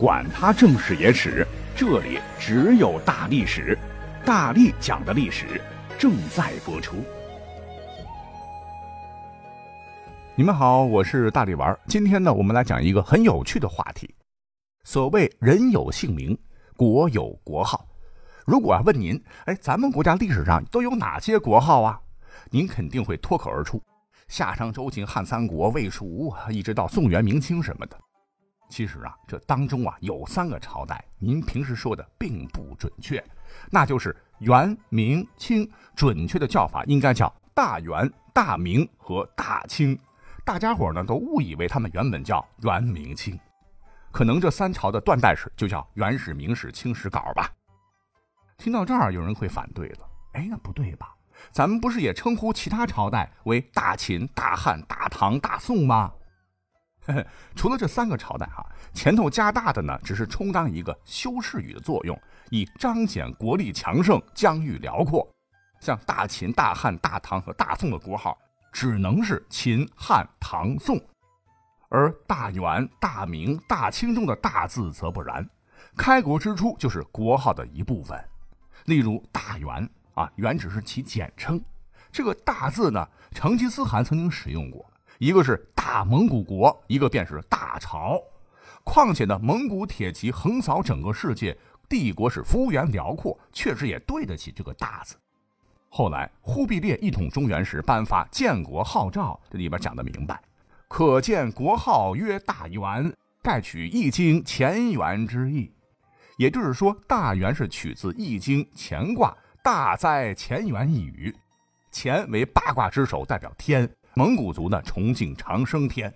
管他正史野史，这里只有大历史，大力讲的历史正在播出。你们好，我是大力丸。今天呢，我们来讲一个很有趣的话题。所谓人有姓名，国有国号。如果啊问您，哎，咱们国家历史上都有哪些国号啊？您肯定会脱口而出：夏商周秦汉三国魏蜀吴，一直到宋元明清什么的。其实啊，这当中啊有三个朝代，您平时说的并不准确，那就是元、明、清。准确的叫法应该叫大元、大明和大清。大家伙呢都误以为他们原本叫元、明、清，可能这三朝的断代史就叫元史、明史、清史稿吧。听到这儿，有人会反对了，哎，那不对吧？咱们不是也称呼其他朝代为大秦、大汉、大唐、大宋吗？除了这三个朝代哈，前头加大的呢，只是充当一个修饰语的作用，以彰显国力强盛、疆域辽阔。像大秦、大汉、大唐和大宋的国号，只能是秦汉唐宋，而大元、大明、大清中的大字则不然，开国之初就是国号的一部分。例如大元啊，元只是其简称。这个大字呢，成吉思汗曾经使用过。一个是大蒙古国，一个便是大朝。况且呢，蒙古铁骑横扫整个世界，帝国是幅员辽阔，确实也对得起这个大字。后来忽必烈一统中原时，颁发建国号诏，这里边讲的明白，可见国号曰大元，盖取易经乾元之意。也就是说，大元是取自易经乾卦大哉乾元一语，乾为八卦之首，代表天。蒙古族呢崇敬长生天，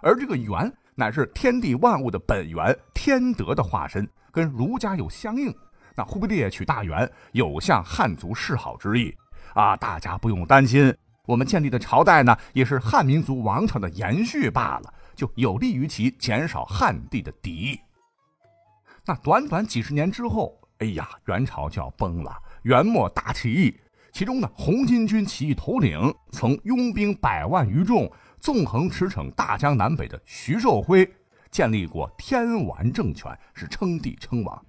而这个元乃是天地万物的本源，天德的化身，跟儒家有相应。那忽必烈取大元，有向汉族示好之意啊！大家不用担心，我们建立的朝代呢，也是汉民族王朝的延续罢了，就有利于其减少汉地的敌意。那短短几十年之后，哎呀，元朝就要崩了，元末大起义。其中呢，红巾军起义头领曾拥兵百万余众，纵横驰骋大江南北的徐寿辉，建立过天完政权，是称帝称王，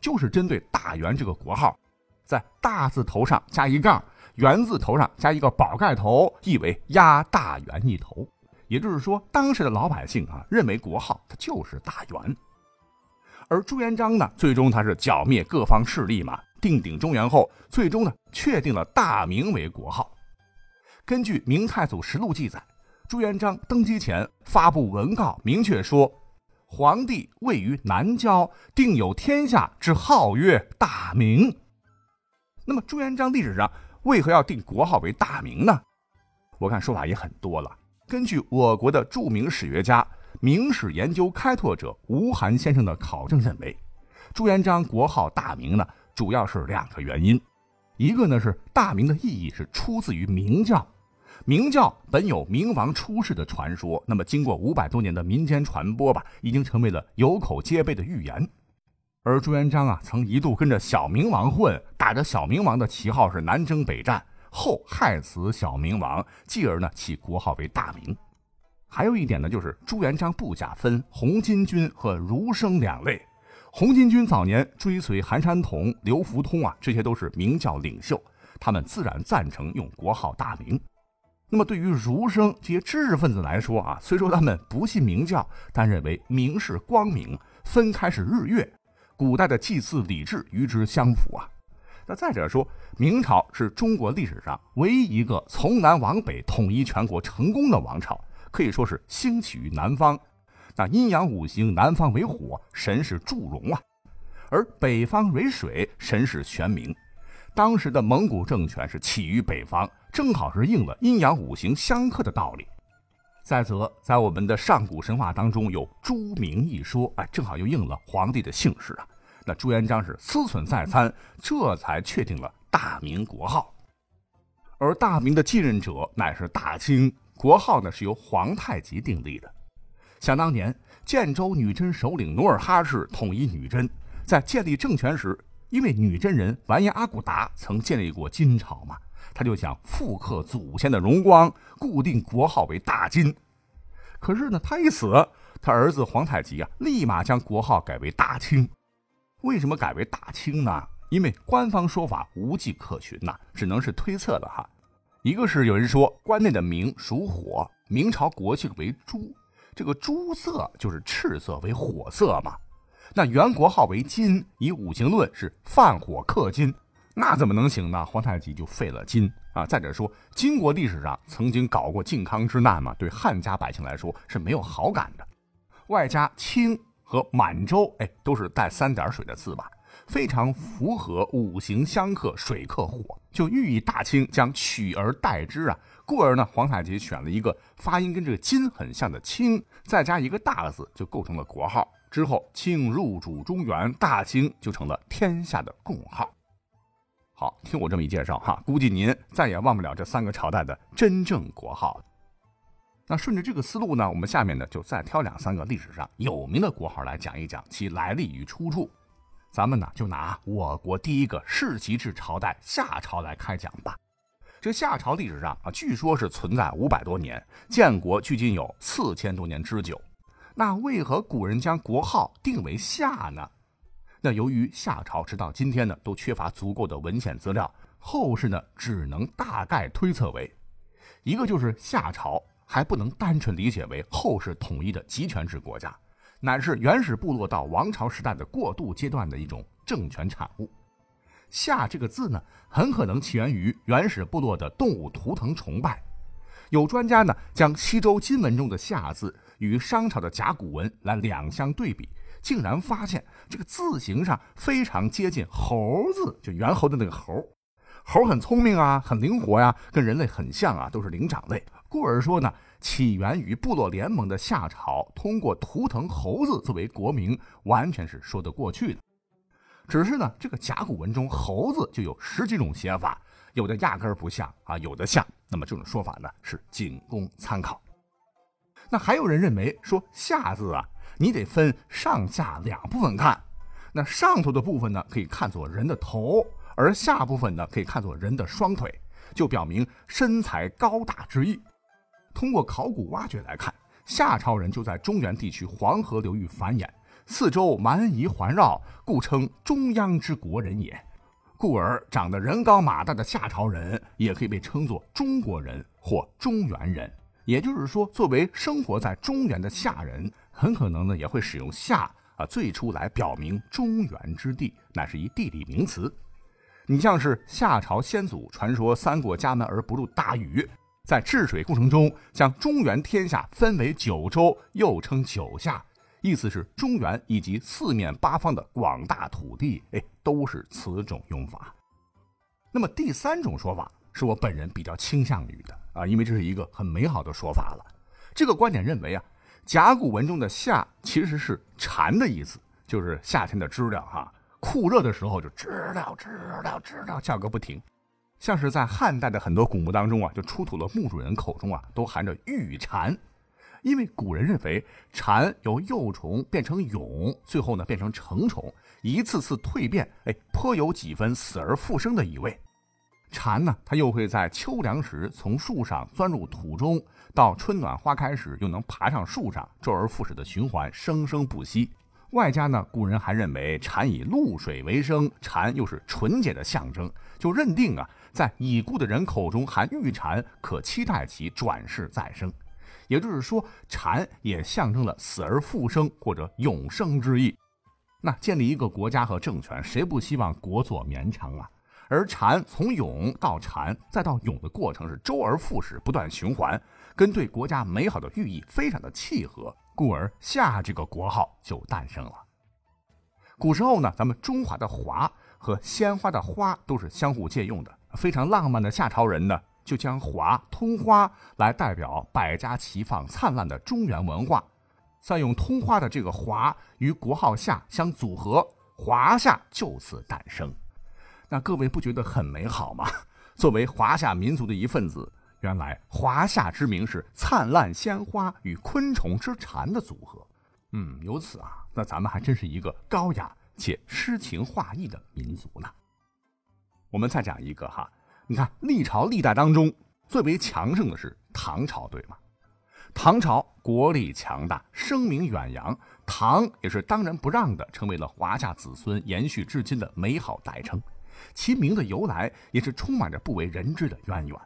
就是针对大元这个国号，在大字头上加一杠，元字头上加一个宝盖头，意为压大元一头。也就是说，当时的老百姓啊，认为国号它就是大元。而朱元璋呢，最终他是剿灭各方势力嘛。定鼎中原后，最终呢确定了大明为国号。根据《明太祖实录》记载，朱元璋登基前发布文告，明确说：“皇帝位于南郊，定有天下之号曰大明。”那么朱元璋历史上为何要定国号为大明呢？我看说法也很多了。根据我国的著名史学家、明史研究开拓者吴晗先生的考证认为，朱元璋国号大明呢。主要是两个原因，一个呢是大明的意义是出自于明教，明教本有明王出世的传说，那么经过五百多年的民间传播吧，已经成为了有口皆碑的预言。而朱元璋啊，曾一度跟着小明王混，打着小明王的旗号是南征北战，后害死小明王，继而呢起国号为大明。还有一点呢，就是朱元璋部下分红巾军和儒生两类。红巾军早年追随韩山童、刘福通啊，这些都是明教领袖，他们自然赞成用国号大明。那么对于儒生这些知识分子来说啊，虽说他们不信明教，但认为明是光明，分开是日月，古代的祭祀礼制与之相符啊。那再者说，明朝是中国历史上唯一一个从南往北统一全国成功的王朝，可以说是兴起于南方。那阴阳五行，南方为火，神是祝融啊；而北方为水，神是玄冥。当时的蒙古政权是起于北方，正好是应了阴阳五行相克的道理。再则，在我们的上古神话当中有朱明一说，哎，正好又应了皇帝的姓氏啊。那朱元璋是思忖再三，这才确定了大明国号。而大明的继任者乃是大清，国号呢是由皇太极订立的。想当年，建州女真首领努尔哈赤统一女真，在建立政权时，因为女真人完颜阿骨达曾建立过金朝嘛，他就想复刻祖先的荣光，固定国号为大金。可是呢，他一死，他儿子皇太极啊，立马将国号改为大清。为什么改为大清呢？因为官方说法无迹可寻呐，只能是推测的哈。一个是有人说关内的明属火，明朝国姓为朱，这个朱色就是赤色为火色嘛。那原国号为金，以五行论是犯火克金，那怎么能行呢？皇太极就废了金啊。再者说，金国历史上曾经搞过靖康之难嘛，对汉家百姓来说是没有好感的。外加清和满洲，哎，都是带三点水的字吧。非常符合五行相克，水克火，就寓意大清将取而代之啊。故而呢，皇太极选了一个发音跟这个金很像的清，再加一个大字，就构成了国号。之后，清入主中原，大清就成了天下的共号。好，听我这么一介绍哈，估计您再也忘不了这三个朝代的真正国号。那顺着这个思路呢，我们下面呢就再挑两三个历史上有名的国号来讲一讲其来历与出处。咱们呢就拿我国第一个世袭制朝代夏朝来开讲吧。这夏朝历史上啊，据说是存在五百多年，建国距今有四千多年之久。那为何古人将国号定为夏呢？那由于夏朝直到今天呢都缺乏足够的文献资料，后世呢只能大概推测为，一个就是夏朝还不能单纯理解为后世统一的集权制国家。乃是原始部落到王朝时代的过渡阶段的一种政权产物。夏这个字呢，很可能起源于原始部落的动物图腾崇拜。有专家呢，将西周金文中的夏字与商朝的甲骨文来两相对比，竟然发现这个字形上非常接近猴字，就猿猴的那个猴。猴很聪明啊，很灵活呀，跟人类很像啊，都是灵长类。故而说呢。起源于部落联盟的夏朝，通过图腾猴子作为国名，完全是说得过去的。只是呢，这个甲骨文中猴子就有十几种写法，有的压根儿不像啊，有的像。那么这种说法呢，是仅供参考。那还有人认为说夏字啊，你得分上下两部分看。那上头的部分呢，可以看作人的头，而下部分呢，可以看作人的双腿，就表明身材高大之意。通过考古挖掘来看，夏朝人就在中原地区黄河流域繁衍，四周蛮夷环绕，故称中央之国人也。故而长得人高马大的夏朝人，也可以被称作中国人或中原人。也就是说，作为生活在中原的夏人，很可能呢也会使用夏啊，最初来表明中原之地，乃是一地理名词。你像是夏朝先祖传说三过家门而不入大禹。在治水过程中，将中原天下分为九州，又称九夏，意思是中原以及四面八方的广大土地，哎，都是此种用法。那么第三种说法是我本人比较倾向于的啊，因为这是一个很美好的说法了。这个观点认为啊，甲骨文中的夏其实是蝉的意思，就是夏天的知了哈，酷热的时候就知了知了知了叫个不停。像是在汉代的很多古墓当中啊，就出土了墓主人口中啊都含着玉蝉，因为古人认为蝉由幼虫变成蛹，最后呢变成成虫，一次次蜕变，哎，颇有几分死而复生的意味。蝉呢，它又会在秋凉时从树上钻入土中，到春暖花开时又能爬上树上，周而复始的循环，生生不息。外加呢，古人还认为蝉以露水为生，蝉又是纯洁的象征，就认定啊。在已故的人口中含玉蝉，可期待其转世再生。也就是说，蝉也象征了死而复生或者永生之意。那建立一个国家和政权，谁不希望国祚绵长啊？而蝉从蛹到蝉再到蛹的过程是周而复始，不断循环，跟对国家美好的寓意非常的契合，故而夏这个国号就诞生了。古时候呢，咱们中华的华和鲜花的花都是相互借用的。非常浪漫的夏朝人呢，就将华通花来代表百家齐放、灿烂的中原文化，再用通花的这个华与国号夏相组合，华夏就此诞生。那各位不觉得很美好吗？作为华夏民族的一份子，原来华夏之名是灿烂鲜花与昆虫之蝉的组合。嗯，由此啊，那咱们还真是一个高雅且诗情画意的民族呢。我们再讲一个哈，你看历朝历代当中最为强盛的是唐朝，对吗？唐朝国力强大，声名远扬，唐也是当仁不让的成为了华夏子孙延续至今的美好代称。其名的由来也是充满着不为人知的渊源。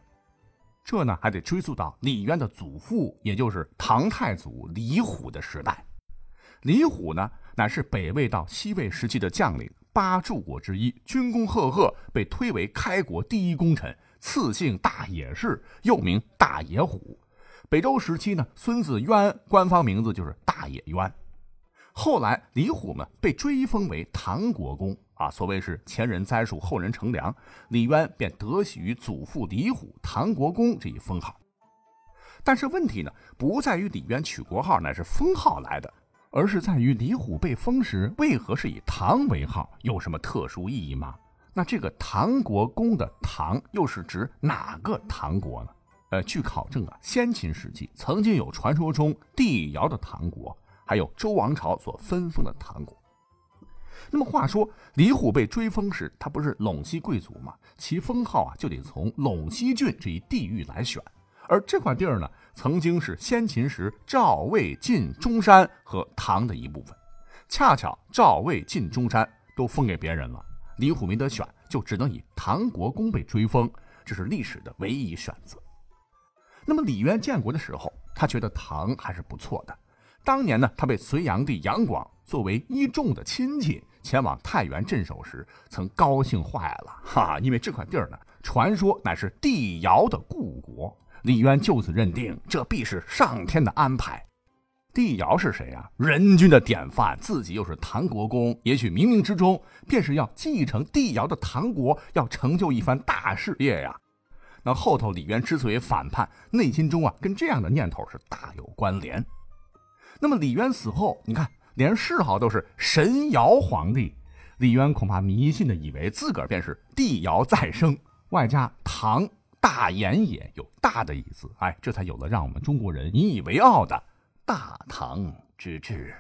这呢，还得追溯到李渊的祖父，也就是唐太祖李虎的时代。李虎呢，乃是北魏到西魏时期的将领，八柱国之一，军功赫赫，被推为开国第一功臣。赐姓大野氏，又名大野虎。北周时期呢，孙子渊官方名字就是大野渊。后来李虎呢被追封为唐国公啊，所谓是前人栽树，后人乘凉，李渊便得喜于祖父李虎唐国公这一封号。但是问题呢，不在于李渊取国号乃是封号来的，而是在于李虎被封时为何是以唐为号，有什么特殊意义吗？那这个唐国公的唐又是指哪个唐国呢？呃，据考证啊，先秦时期曾经有传说中帝尧的唐国，还有周王朝所分封的唐国。那么话说，李虎被追封时，他不是陇西贵族吗？其封号啊，就得从陇西郡这一地域来选。而这块地儿呢，曾经是先秦时赵、魏、晋、中山和唐的一部分。恰巧赵、魏、晋、中山都封给别人了。李虎没得选，就只能以唐国公被追封，这是历史的唯一选择。那么李渊建国的时候，他觉得唐还是不错的。当年呢，他被隋炀帝杨广作为一众的亲戚前往太原镇守时，曾高兴坏了哈，因为这块地儿呢，传说乃是帝尧的故国。李渊就此认定，这必是上天的安排。帝尧是谁呀？人君的典范，自己又是唐国公，也许冥冥之中便是要继承帝尧的唐国，要成就一番大事业呀。那后头李渊之所以反叛，内心中啊跟这样的念头是大有关联。那么李渊死后，你看连谥号都是神尧皇帝，李渊恐怕迷信的以为自个儿便是帝尧再生，外加唐大言也有大的意思，哎，这才有了让我们中国人引以为傲的。大唐之治。